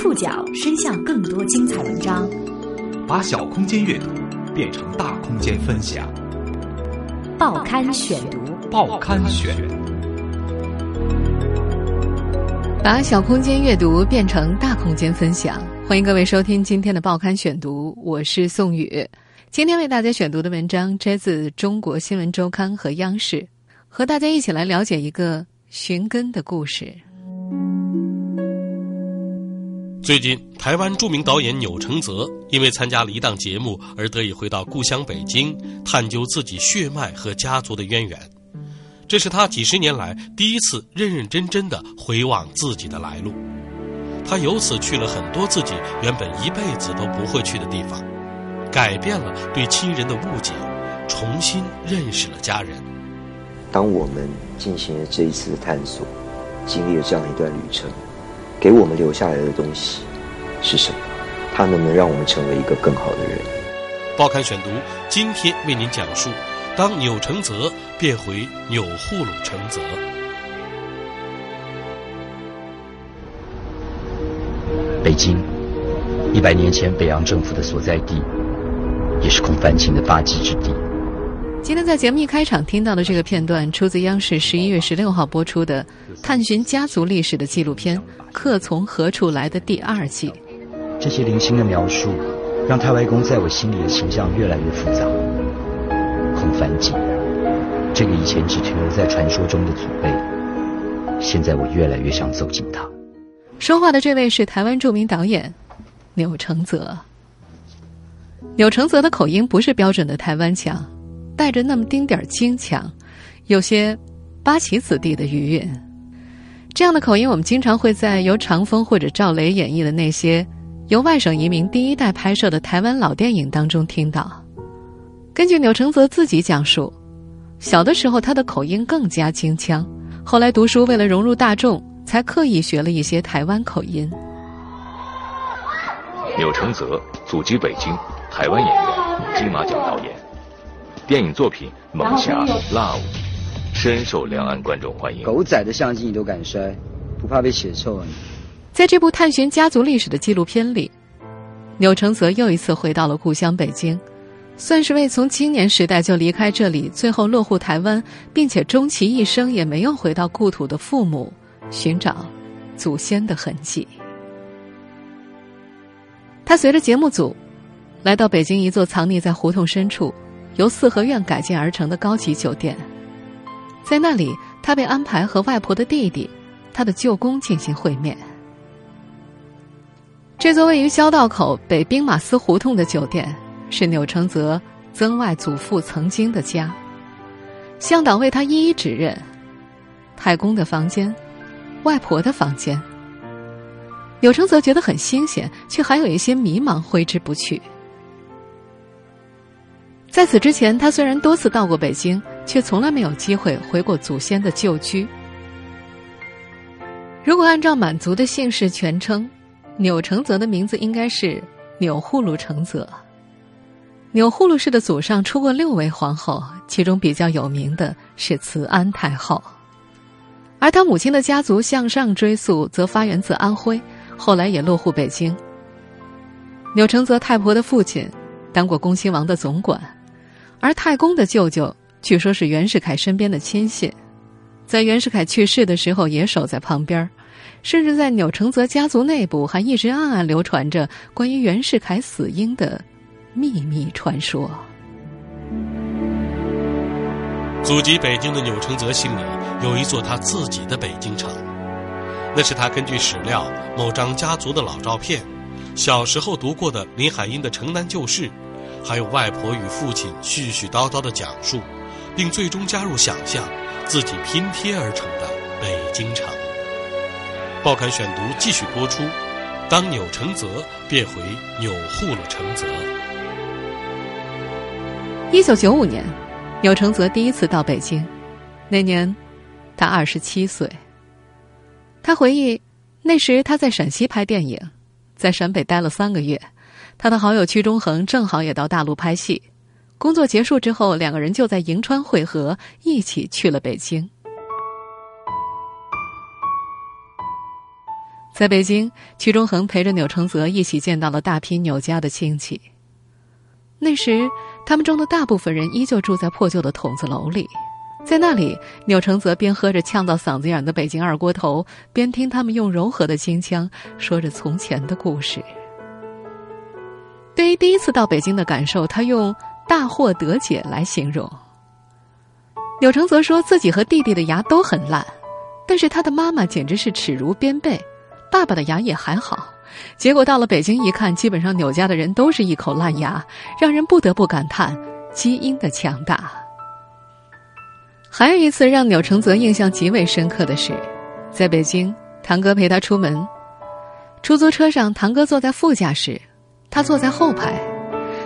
触角伸向更多精彩文章，把小空间阅读变成大空间分享。报刊选读，报刊选，把小空间阅读变成大空间分享。欢迎各位收听今天的报刊选读，我是宋宇。今天为大家选读的文章摘自《中国新闻周刊》和央视，和大家一起来了解一个寻根的故事。最近，台湾著名导演钮承泽因为参加了一档节目而得以回到故乡北京，探究自己血脉和家族的渊源。这是他几十年来第一次认认真真的回望自己的来路。他由此去了很多自己原本一辈子都不会去的地方，改变了对亲人的误解，重新认识了家人。当我们进行了这一次的探索，经历了这样一段旅程。给我们留下来的东西是什么？它能不能让我们成为一个更好的人？报刊选读今天为您讲述：当钮承泽变回钮祜禄承泽。北京，一百年前北洋政府的所在地，也是孔繁景的发迹之地。今天在节目一开场听到的这个片段，出自央视十一月十六号播出的探寻家族历史的纪录片《客从何处来》的第二季。这些零星的描述，让太外公在我心里的形象越来越复杂。很繁景，这个以前只停留在传说中的祖辈，现在我越来越想走进他。说话的这位是台湾著名导演钮承泽。钮承泽的口音不是标准的台湾腔。带着那么丁点儿京腔，有些八旗子弟的余韵。这样的口音，我们经常会在由长风或者赵雷演绎的那些由外省移民第一代拍摄的台湾老电影当中听到。根据钮承泽自己讲述，小的时候他的口音更加京腔，后来读书为了融入大众，才刻意学了一些台湾口音。钮承泽，祖籍北京，台湾演员，金马奖导演。电影作品《猛侠》《Love》深受两岸观众欢迎。狗仔的相机你都敢摔，不怕被血臭啊？在这部探寻家族历史的纪录片里，钮承泽又一次回到了故乡北京，算是为从青年时代就离开这里，最后落户台湾，并且终其一生也没有回到故土的父母寻找祖先的痕迹。他随着节目组来到北京一座藏匿在胡同深处。由四合院改建而成的高级酒店，在那里，他被安排和外婆的弟弟、他的舅公进行会面。这座位于萧道口北兵马司胡同的酒店，是钮承泽曾外祖父曾经的家。向导为他一一指认：太公的房间，外婆的房间。钮承泽觉得很新鲜，却还有一些迷茫，挥之不去。在此之前，他虽然多次到过北京，却从来没有机会回过祖先的旧居。如果按照满族的姓氏全称，钮承泽的名字应该是钮祜禄承泽。钮祜禄氏的祖上出过六位皇后，其中比较有名的是慈安太后，而他母亲的家族向上追溯，则发源自安徽，后来也落户北京。钮承泽太婆的父亲当过恭亲王的总管。而太公的舅舅据说是袁世凯身边的亲信，在袁世凯去世的时候也守在旁边，甚至在钮承泽家族内部还一直暗暗流传着关于袁世凯死因的秘密传说。祖籍北京的钮承泽心里有一座他自己的北京城，那是他根据史料、某张家族的老照片、小时候读过的林海音的《城南旧事》。还有外婆与父亲絮絮叨叨的讲述，并最终加入想象，自己拼贴而成的北京城。报刊选读继续播出。当钮承泽变回钮祜禄承泽。一九九五年，钮承泽第一次到北京，那年他二十七岁。他回忆，那时他在陕西拍电影，在陕北待了三个月。他的好友屈中恒正好也到大陆拍戏，工作结束之后，两个人就在银川会合，一起去了北京。在北京，屈中恒陪着钮承泽一起见到了大批钮家的亲戚。那时，他们中的大部分人依旧住在破旧的筒子楼里，在那里，钮承泽边喝着呛到嗓子眼的北京二锅头，边听他们用柔和的京腔说着从前的故事。对于第一次到北京的感受，他用“大获得解”来形容。钮承泽说自己和弟弟的牙都很烂，但是他的妈妈简直是齿如边贝。爸爸的牙也还好，结果到了北京一看，基本上钮家的人都是一口烂牙，让人不得不感叹基因的强大。还有一次让钮承泽印象极为深刻的是，在北京，堂哥陪他出门，出租车上，堂哥坐在副驾驶，他坐在后排，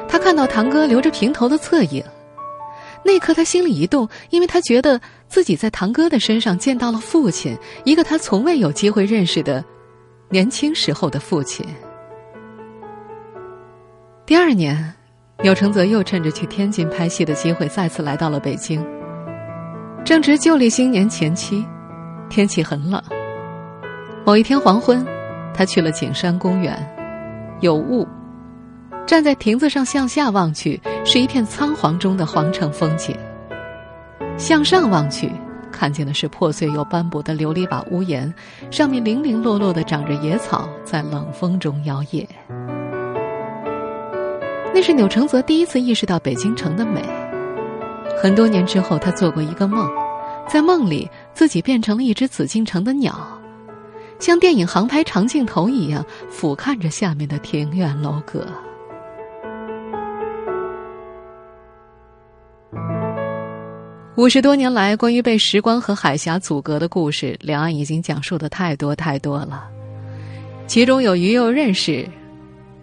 他看到堂哥留着平头的侧影，那刻他心里一动，因为他觉得自己在堂哥的身上见到了父亲，一个他从未有机会认识的。年轻时候的父亲。第二年，钮承泽又趁着去天津拍戏的机会，再次来到了北京。正值旧历新年前期，天气很冷。某一天黄昏，他去了景山公园，有雾，站在亭子上向下望去，是一片苍黄中的皇城风景。向上望去。看见的是破碎又斑驳的琉璃瓦屋檐，上面零零落落的长着野草，在冷风中摇曳。那是钮承泽第一次意识到北京城的美。很多年之后，他做过一个梦，在梦里自己变成了一只紫禁城的鸟，像电影航拍长镜头一样俯瞰着下面的庭院楼阁。五十多年来，关于被时光和海峡阻隔的故事，两岸已经讲述的太多太多了。其中有鱼右任氏：“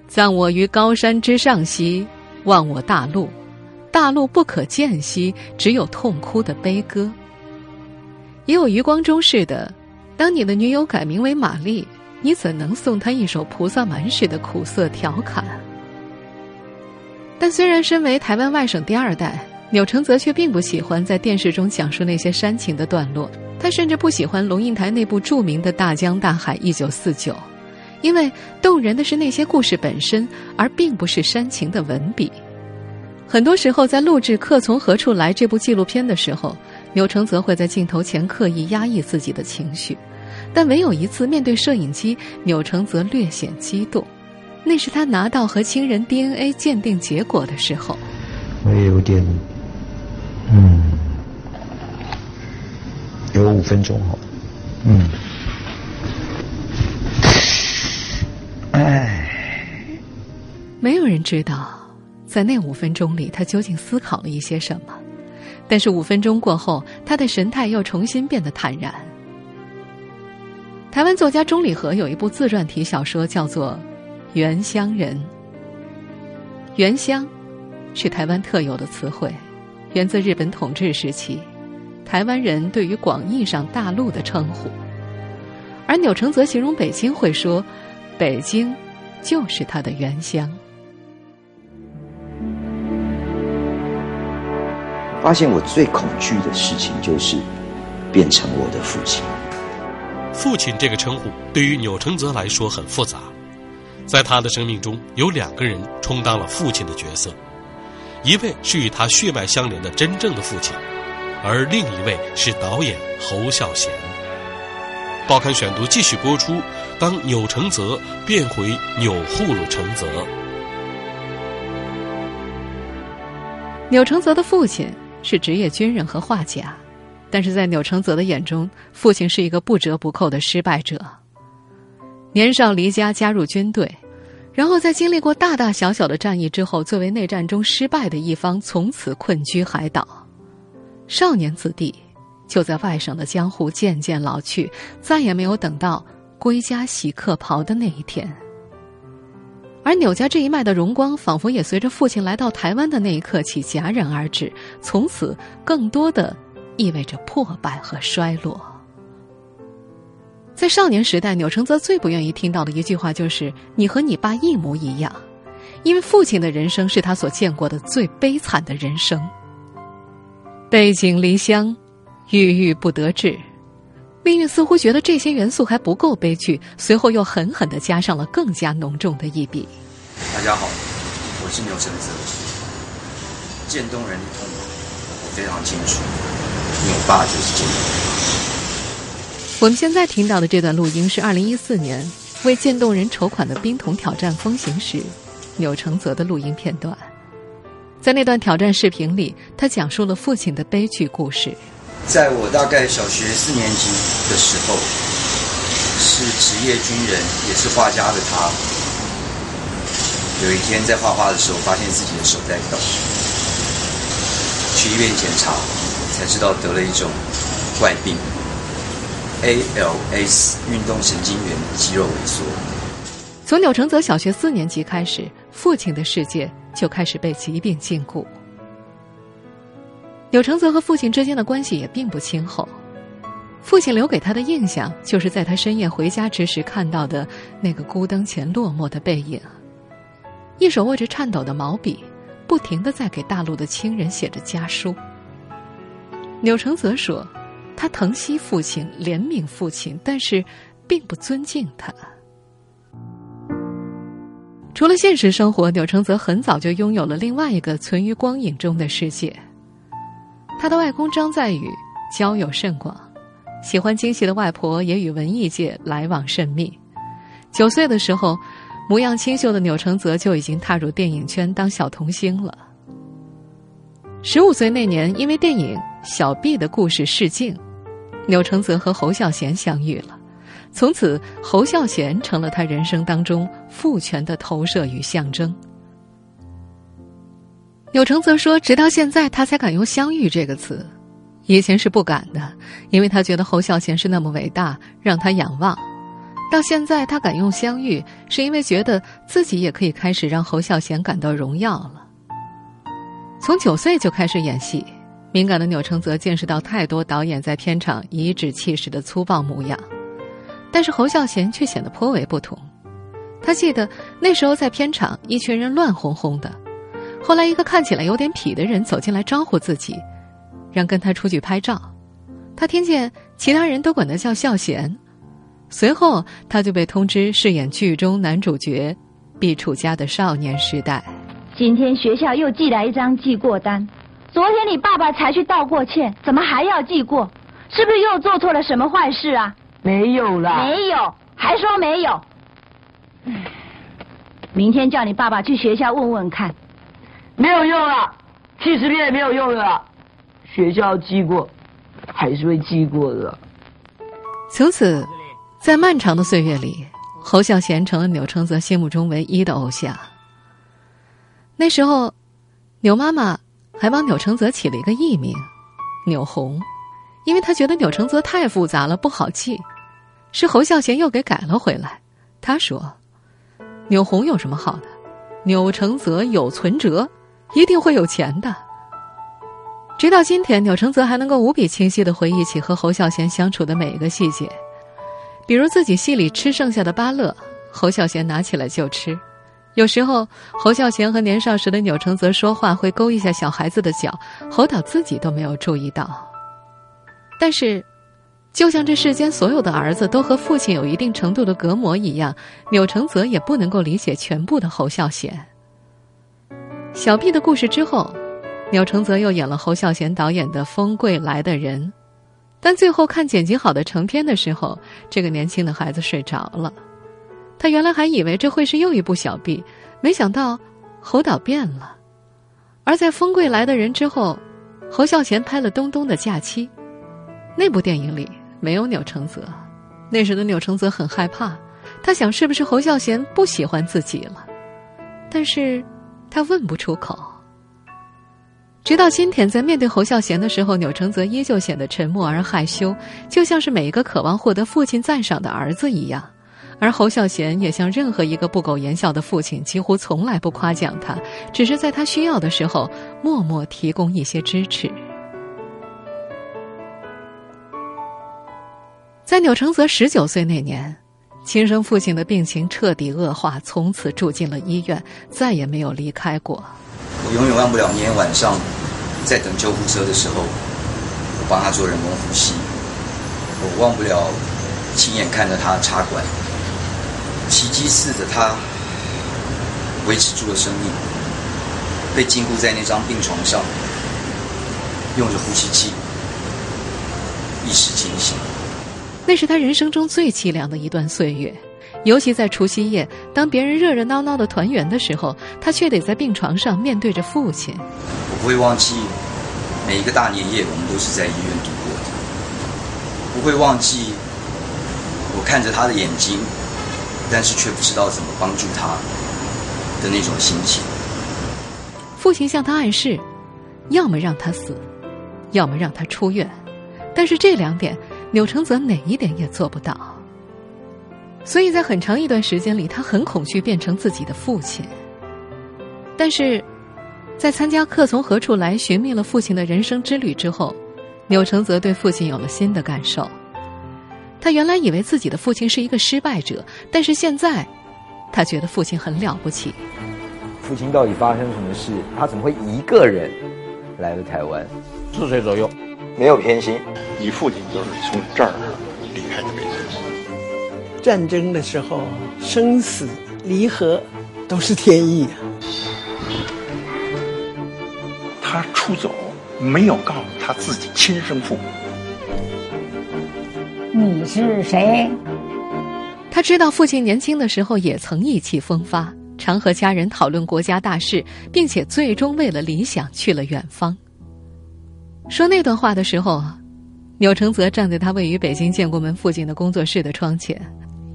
葬我于高山之上兮，望我大陆，大陆不可见兮，只有痛哭的悲歌。”也有余光中式的：“当你的女友改名为玛丽，你怎能送她一首菩萨蛮式的苦涩调侃？”但虽然身为台湾外省第二代。钮承泽却并不喜欢在电视中讲述那些煽情的段落，他甚至不喜欢龙应台那部著名的大江大海一九四九，因为动人的是那些故事本身，而并不是煽情的文笔。很多时候，在录制《客从何处来》这部纪录片的时候，钮承泽会在镜头前刻意压抑自己的情绪，但唯有一次面对摄影机，钮承泽略显激动，那是他拿到和亲人 DNA 鉴定结果的时候。我也有点。有五分钟哦。嗯，哎，没有人知道，在那五分钟里，他究竟思考了一些什么。但是五分钟过后，他的神态又重新变得坦然。台湾作家钟理和有一部自传体小说，叫做《原乡人》。原乡，是台湾特有的词汇。源自日本统治时期，台湾人对于广义上大陆的称呼，而钮承泽形容北京会说：“北京就是他的原乡。”发现我最恐惧的事情就是变成我的父亲。父亲这个称呼对于钮承泽来说很复杂，在他的生命中有两个人充当了父亲的角色。一位是与他血脉相连的真正的父亲，而另一位是导演侯孝贤。报刊选读继续播出：当钮承泽变回钮祜禄承泽。钮承泽的父亲是职业军人和画家，但是在钮承泽的眼中，父亲是一个不折不扣的失败者。年少离家加入军队。然后在经历过大大小小的战役之后，作为内战中失败的一方，从此困居海岛。少年子弟就在外省的江湖渐渐老去，再也没有等到归家洗客袍的那一天。而钮家这一脉的荣光，仿佛也随着父亲来到台湾的那一刻起戛然而止，从此更多的意味着破败和衰落。在少年时代，钮承泽最不愿意听到的一句话就是“你和你爸一模一样”，因为父亲的人生是他所见过的最悲惨的人生。背井离乡，郁郁不得志，命运似乎觉得这些元素还不够悲剧，随后又狠狠的加上了更加浓重的一笔。大家好，我是牛成泽。渐冻人的痛苦，我非常清楚，因为我爸就是渐冻人。我们现在听到的这段录音是二零一四年为渐冻人筹款的冰桶挑战风行时，钮承泽的录音片段。在那段挑战视频里，他讲述了父亲的悲剧故事。在我大概小学四年级的时候，是职业军人，也是画家的他，有一天在画画的时候，发现自己的手在抖，去医院检查，才知道得了一种怪病，ALS 运动神经元肌肉萎缩。从钮承泽小学四年级开始，父亲的世界就开始被疾病禁锢。钮承泽和父亲之间的关系也并不亲厚，父亲留给他的印象就是在他深夜回家之时看到的那个孤灯前落寞的背影，一手握着颤抖的毛笔，不停的在给大陆的亲人写着家书。钮承泽说，他疼惜父亲，怜悯父亲，但是并不尊敬他。除了现实生活，钮承泽很早就拥有了另外一个存于光影中的世界。他的外公张在宇交友甚广，喜欢京戏的外婆也与文艺界来往甚密。九岁的时候，模样清秀的钮承泽就已经踏入电影圈当小童星了。十五岁那年，因为电影《小毕的故事》试镜，钮承泽和侯孝贤相遇了，从此侯孝贤成了他人生当中父权的投射与象征。钮承泽说：“直到现在，他才敢用‘相遇’这个词，以前是不敢的，因为他觉得侯孝贤是那么伟大，让他仰望。到现在，他敢用‘相遇’，是因为觉得自己也可以开始让侯孝贤感到荣耀了。从九岁就开始演戏，敏感的钮承泽见识到太多导演在片场颐指气使的粗暴模样，但是侯孝贤却显得颇为不同。他记得那时候在片场，一群人乱哄哄的。”后来，一个看起来有点痞的人走进来招呼自己，让跟他出去拍照。他听见其他人都管他叫孝贤，随后他就被通知饰演剧中男主角毕楚家的少年时代。今天学校又寄来一张记过单，昨天你爸爸才去道过歉，怎么还要记过？是不是又做错了什么坏事啊？没有啦，没有，还说没有。明天叫你爸爸去学校问问看。没有用了，七十遍也没有用了。学校记过，还是会记过的。从此，在漫长的岁月里，侯孝贤成了钮承泽心目中唯一的偶像。那时候，钮妈妈还帮钮承泽起了一个艺名“钮红”，因为他觉得钮承泽太复杂了，不好记。是侯孝贤又给改了回来。他说：“钮红有什么好的？钮承泽有存折。”一定会有钱的。直到今天，钮承泽还能够无比清晰的回忆起和侯孝贤相处的每一个细节，比如自己戏里吃剩下的芭乐，侯孝贤拿起来就吃；有时候侯孝贤和年少时的钮承泽说话会勾一下小孩子的脚，侯导自己都没有注意到。但是，就像这世间所有的儿子都和父亲有一定程度的隔膜一样，钮承泽也不能够理解全部的侯孝贤。小毕的故事之后，钮承泽又演了侯孝贤导演的《风柜来的人》，但最后看剪辑好的成片的时候，这个年轻的孩子睡着了。他原来还以为这会是又一部小毕，没想到侯导变了。而在《风柜来的人》之后，侯孝贤拍了《东东的假期》，那部电影里没有钮承泽。那时的钮承泽很害怕，他想是不是侯孝贤不喜欢自己了，但是。他问不出口。直到今天，在面对侯孝贤的时候，钮承泽依旧显得沉默而害羞，就像是每一个渴望获得父亲赞赏的儿子一样。而侯孝贤也像任何一个不苟言笑的父亲，几乎从来不夸奖他，只是在他需要的时候默默提供一些支持。在钮承泽十九岁那年。亲生父亲的病情彻底恶化，从此住进了医院，再也没有离开过。我永远忘不了那天晚上，在等救护车的时候，我帮他做人工呼吸。我忘不了亲眼看着他插管，奇迹似的他维持住了生命，被禁锢在那张病床上，用着呼吸器，意识清醒。那是他人生中最凄凉的一段岁月，尤其在除夕夜，当别人热热闹闹的团圆的时候，他却得在病床上面对着父亲。我不会忘记每一个大年夜，我们都是在医院度过的。不会忘记我看着他的眼睛，但是却不知道怎么帮助他的那种心情。父亲向他暗示，要么让他死，要么让他出院，但是这两点。钮承泽哪一点也做不到，所以在很长一段时间里，他很恐惧变成自己的父亲。但是，在参加《客从何处来》寻觅了父亲的人生之旅之后，钮承泽对父亲有了新的感受。他原来以为自己的父亲是一个失败者，但是现在，他觉得父亲很了不起。父亲到底发生什么事？他怎么会一个人来了台湾？四岁左右。没有偏心，你父亲就是从这儿离开的北京。战争的时候，生死离合都是天意啊。他出走没有告诉他自己亲生父母。你是谁？他知道父亲年轻的时候也曾意气风发，常和家人讨论国家大事，并且最终为了理想去了远方。说那段话的时候，钮承泽站在他位于北京建国门附近的工作室的窗前，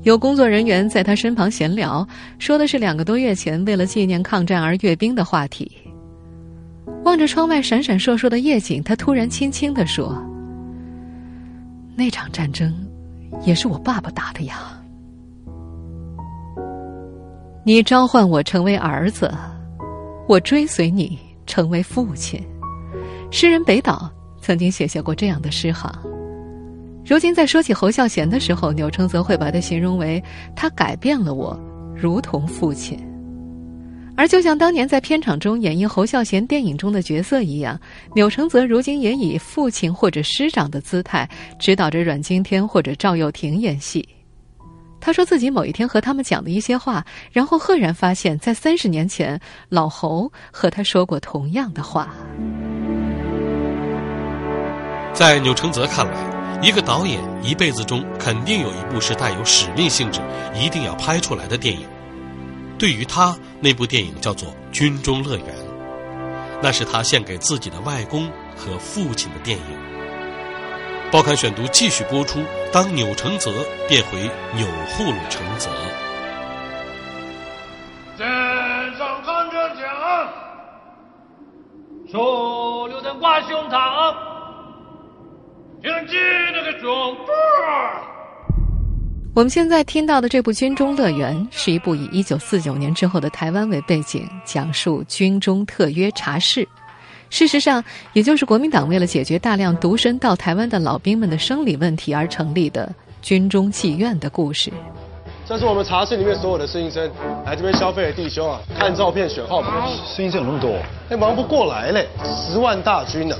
有工作人员在他身旁闲聊，说的是两个多月前为了纪念抗战而阅兵的话题。望着窗外闪闪烁烁的夜景，他突然轻轻地说：“那场战争，也是我爸爸打的呀。你召唤我成为儿子，我追随你成为父亲。”诗人北岛曾经写下过这样的诗行。如今在说起侯孝贤的时候，钮承泽会把他形容为他改变了我，如同父亲。而就像当年在片场中演绎侯孝贤电影中的角色一样，钮承泽如今也以父亲或者师长的姿态指导着阮经天或者赵又廷演戏。他说自己某一天和他们讲的一些话，然后赫然发现，在三十年前，老侯和他说过同样的话。在钮承泽看来，一个导演一辈子中肯定有一部是带有使命性质、一定要拍出来的电影。对于他，那部电影叫做《军中乐园》，那是他献给自己的外公和父亲的电影。报刊选读继续播出：当钮承泽变回钮祜禄承泽。肩上扛着枪，手榴弹挂胸膛。我们现在听到的这部《军中乐园》是一部以一九四九年之后的台湾为背景，讲述军中特约茶室。事实上，也就是国民党为了解决大量独身到台湾的老兵们的生理问题而成立的军中妓院的故事。这是我们茶室里面所有的侍应生来这边消费的弟兄啊，看照片选号码。侍应生有那么多？哎，忙不过来嘞，十万大军呢。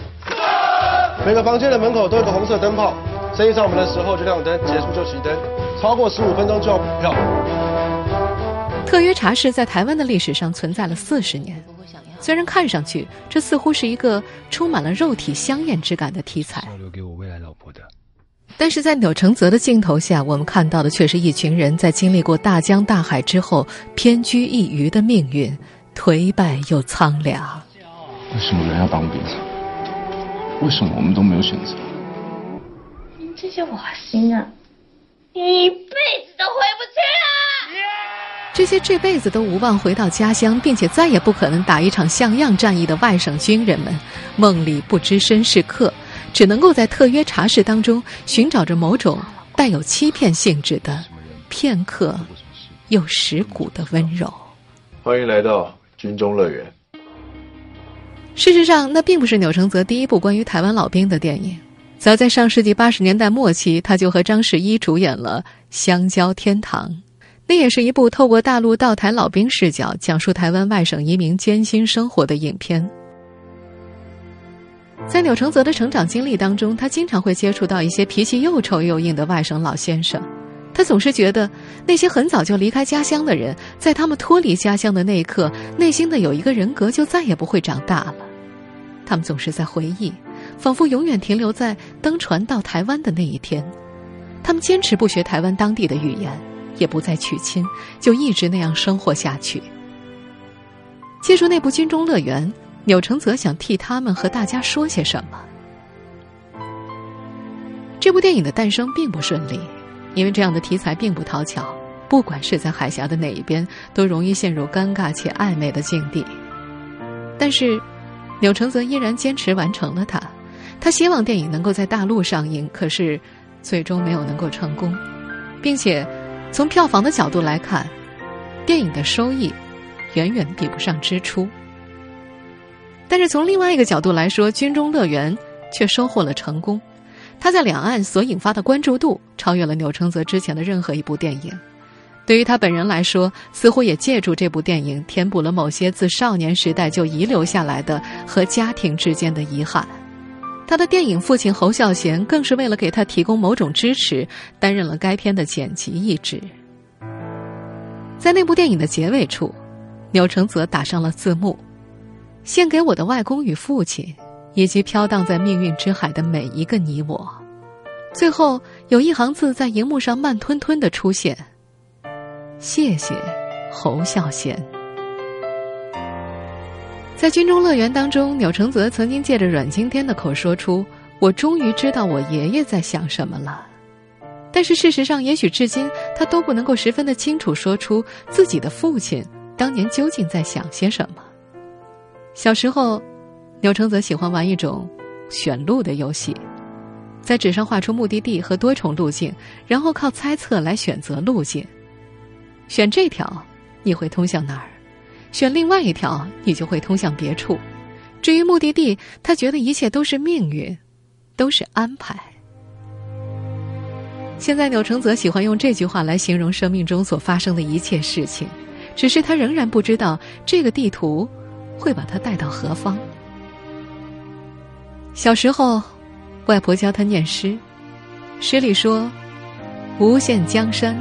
每个房间的门口都有个红色灯泡，生意上门的时候就亮灯，结束就熄灯，超过十五分钟就要补票。特约茶室在台湾的历史上存在了四十年，虽然看上去这似乎是一个充满了肉体香艳之感的题材，留给我未来老婆的。但是在钮承泽的镜头下，我们看到的却是一群人在经历过大江大海之后偏居一隅的命运，颓败又苍凉。为什么人要当兵？为什么我们都没有选择？这些瓦心啊，你一辈子都回不去了。这些这辈子都无望回到家乡，并且再也不可能打一场像样战役的外省军人们，梦里不知身是客，只能够在特约茶室当中寻找着某种带有欺骗性质的片刻又蚀骨的温柔。欢迎来到军中乐园。事实上，那并不是钮承泽第一部关于台湾老兵的电影。早在上世纪八十年代末期，他就和张世一主演了《香蕉天堂》，那也是一部透过大陆到台老兵视角，讲述台湾外省移民艰辛生活的影片。在钮承泽的成长经历当中，他经常会接触到一些脾气又臭又硬的外省老先生。他总是觉得，那些很早就离开家乡的人，在他们脱离家乡的那一刻，内心的有一个人格就再也不会长大了。他们总是在回忆，仿佛永远停留在登船到台湾的那一天。他们坚持不学台湾当地的语言，也不再娶亲，就一直那样生活下去。借助那部《军中乐园》，钮承泽想替他们和大家说些什么。这部电影的诞生并不顺利。因为这样的题材并不讨巧，不管是在海峡的哪一边，都容易陷入尴尬且暧昧的境地。但是，钮承泽依然坚持完成了它。他希望电影能够在大陆上映，可是最终没有能够成功，并且从票房的角度来看，电影的收益远远比不上支出。但是从另外一个角度来说，《军中乐园》却收获了成功。它在两岸所引发的关注度超越了钮承泽之前的任何一部电影。对于他本人来说，似乎也借助这部电影填补了某些自少年时代就遗留下来的和家庭之间的遗憾。他的电影父亲侯孝贤更是为了给他提供某种支持，担任了该片的剪辑一职。在那部电影的结尾处，钮承泽打上了字幕：“献给我的外公与父亲。”以及飘荡在命运之海的每一个你我，最后有一行字在荧幕上慢吞吞的出现：“谢谢侯孝贤。”在《军中乐园》当中，钮承泽曾经借着阮经天的口说出：“我终于知道我爷爷在想什么了。”但是事实上，也许至今他都不能够十分的清楚说出自己的父亲当年究竟在想些什么。小时候。钮承泽喜欢玩一种选路的游戏，在纸上画出目的地和多重路径，然后靠猜测来选择路径。选这条，你会通向哪儿？选另外一条，你就会通向别处。至于目的地，他觉得一切都是命运，都是安排。现在，钮承泽喜欢用这句话来形容生命中所发生的一切事情，只是他仍然不知道这个地图会把他带到何方。小时候，外婆教他念诗，诗里说：“无限江山，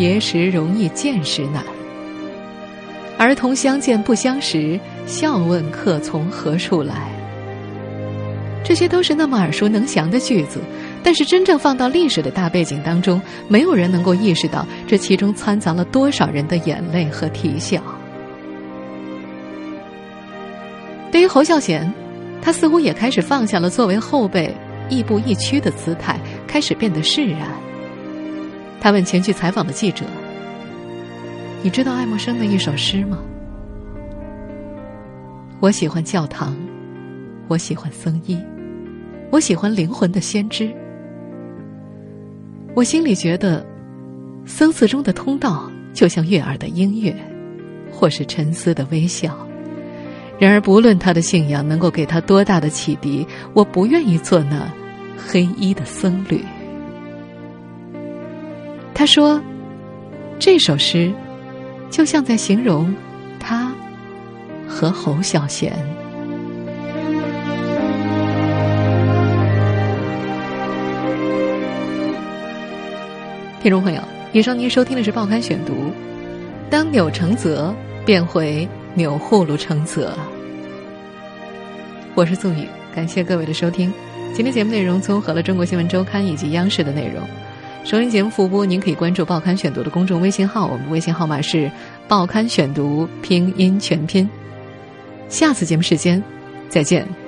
别时容易见时难。儿童相见不相识，笑问客从何处来。”这些都是那么耳熟能详的句子，但是真正放到历史的大背景当中，没有人能够意识到这其中掺杂了多少人的眼泪和啼笑。对于侯孝贤。他似乎也开始放下了作为后辈亦步亦趋的姿态，开始变得释然。他问前去采访的记者：“你知道爱默生的一首诗吗？”我喜欢教堂，我喜欢僧衣，我喜欢灵魂的先知。我心里觉得，僧寺中的通道就像悦耳的音乐，或是沉思的微笑。然而，不论他的信仰能够给他多大的启迪，我不愿意做那黑衣的僧侣。他说：“这首诗就像在形容他和侯孝贤。”听众朋友，以上您收听的是《报刊选读》，当钮承泽变回。钮祜禄承泽，我是宋宇，感谢各位的收听。今天节目内容综合了《中国新闻周刊》以及央视的内容。收音节目复播，您可以关注《报刊选读》的公众微信号，我们微信号码是《报刊选读》拼音全拼。下次节目时间，再见。